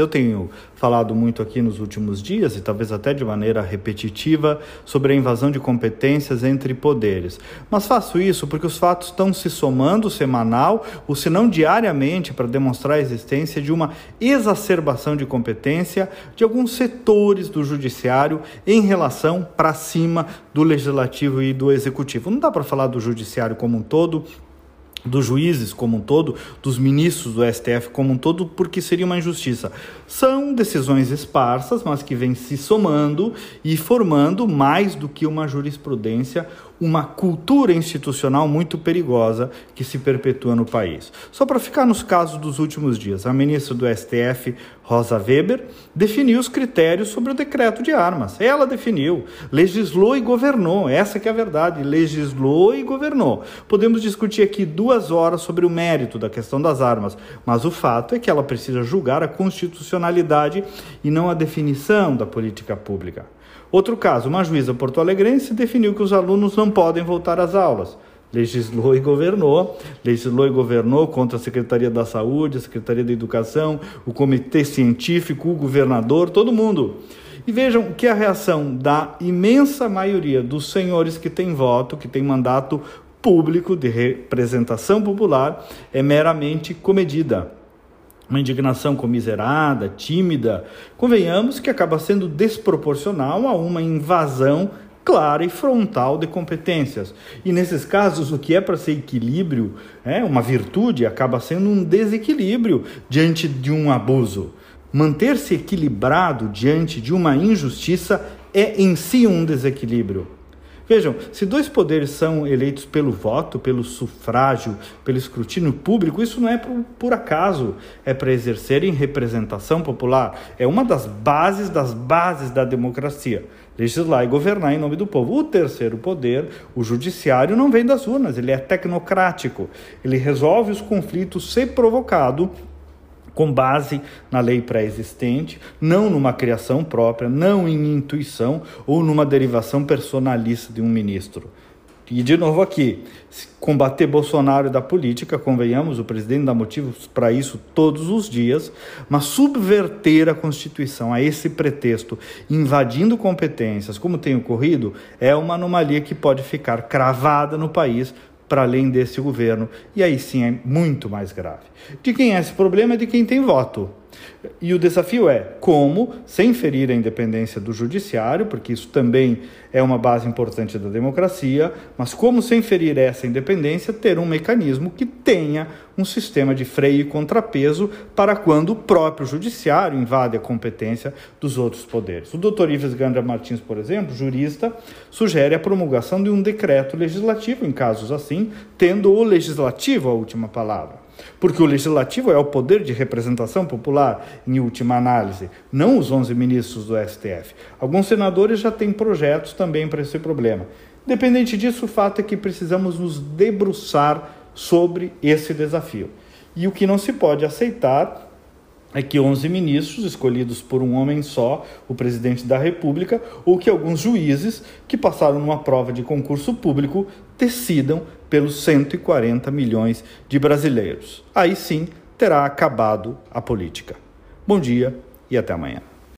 Eu tenho falado muito aqui nos últimos dias, e talvez até de maneira repetitiva, sobre a invasão de competências entre poderes. Mas faço isso porque os fatos estão se somando semanal, ou se não diariamente, para demonstrar a existência de uma exacerbação de competência de alguns setores do judiciário em relação para cima do legislativo e do executivo. Não dá para falar do judiciário como um todo, dos juízes como um todo, dos ministros do STF como um todo, porque seria uma injustiça. São decisões esparsas, mas que vêm se somando e formando mais do que uma jurisprudência, uma cultura institucional muito perigosa que se perpetua no país. Só para ficar nos casos dos últimos dias, a ministra do STF, Rosa Weber, definiu os critérios sobre o decreto de armas. Ela definiu, legislou e governou. Essa que é a verdade, legislou e governou. Podemos discutir aqui duas horas sobre o mérito da questão das armas, mas o fato é que ela precisa julgar a constitucionalidade e não a definição da política pública. Outro caso, uma juíza porto-alegrense definiu que os alunos não podem voltar às aulas. Legislou e governou, legislou e governou contra a Secretaria da Saúde, a Secretaria da Educação, o Comitê Científico, o governador, todo mundo. E vejam que a reação da imensa maioria dos senhores que têm voto, que têm mandato público de representação popular, é meramente comedida uma indignação comiserada, tímida, convenhamos que acaba sendo desproporcional a uma invasão clara e frontal de competências. E nesses casos, o que é para ser equilíbrio, é uma virtude, acaba sendo um desequilíbrio diante de um abuso. Manter-se equilibrado diante de uma injustiça é em si um desequilíbrio. Vejam, se dois poderes são eleitos pelo voto, pelo sufrágio, pelo escrutínio público, isso não é por, por acaso, é para exercerem representação popular. É uma das bases das bases da democracia. Legislar e governar em nome do povo. O terceiro poder, o judiciário, não vem das urnas, ele é tecnocrático. Ele resolve os conflitos se provocado com base na lei pré-existente, não numa criação própria, não em intuição ou numa derivação personalista de um ministro. E de novo aqui, combater Bolsonaro da política, convenhamos, o presidente dá motivos para isso todos os dias, mas subverter a Constituição a esse pretexto, invadindo competências, como tem ocorrido, é uma anomalia que pode ficar cravada no país para além desse governo, e aí sim é muito mais grave. De quem é esse problema? É de quem tem voto. E o desafio é como, sem ferir a independência do judiciário, porque isso também é uma base importante da democracia, mas como, sem ferir essa independência, ter um mecanismo que tenha um sistema de freio e contrapeso para quando o próprio judiciário invade a competência dos outros poderes. O doutor Ives Gandra Martins, por exemplo, jurista, sugere a promulgação de um decreto legislativo em casos assim, tendo o legislativo a última palavra. Porque o legislativo é o poder de representação popular, em última análise, não os 11 ministros do STF. Alguns senadores já têm projetos também para esse problema. Independente disso, o fato é que precisamos nos debruçar sobre esse desafio. E o que não se pode aceitar é que 11 ministros escolhidos por um homem só, o presidente da República, ou que alguns juízes que passaram numa prova de concurso público decidam pelos 140 milhões de brasileiros. Aí sim terá acabado a política. Bom dia e até amanhã.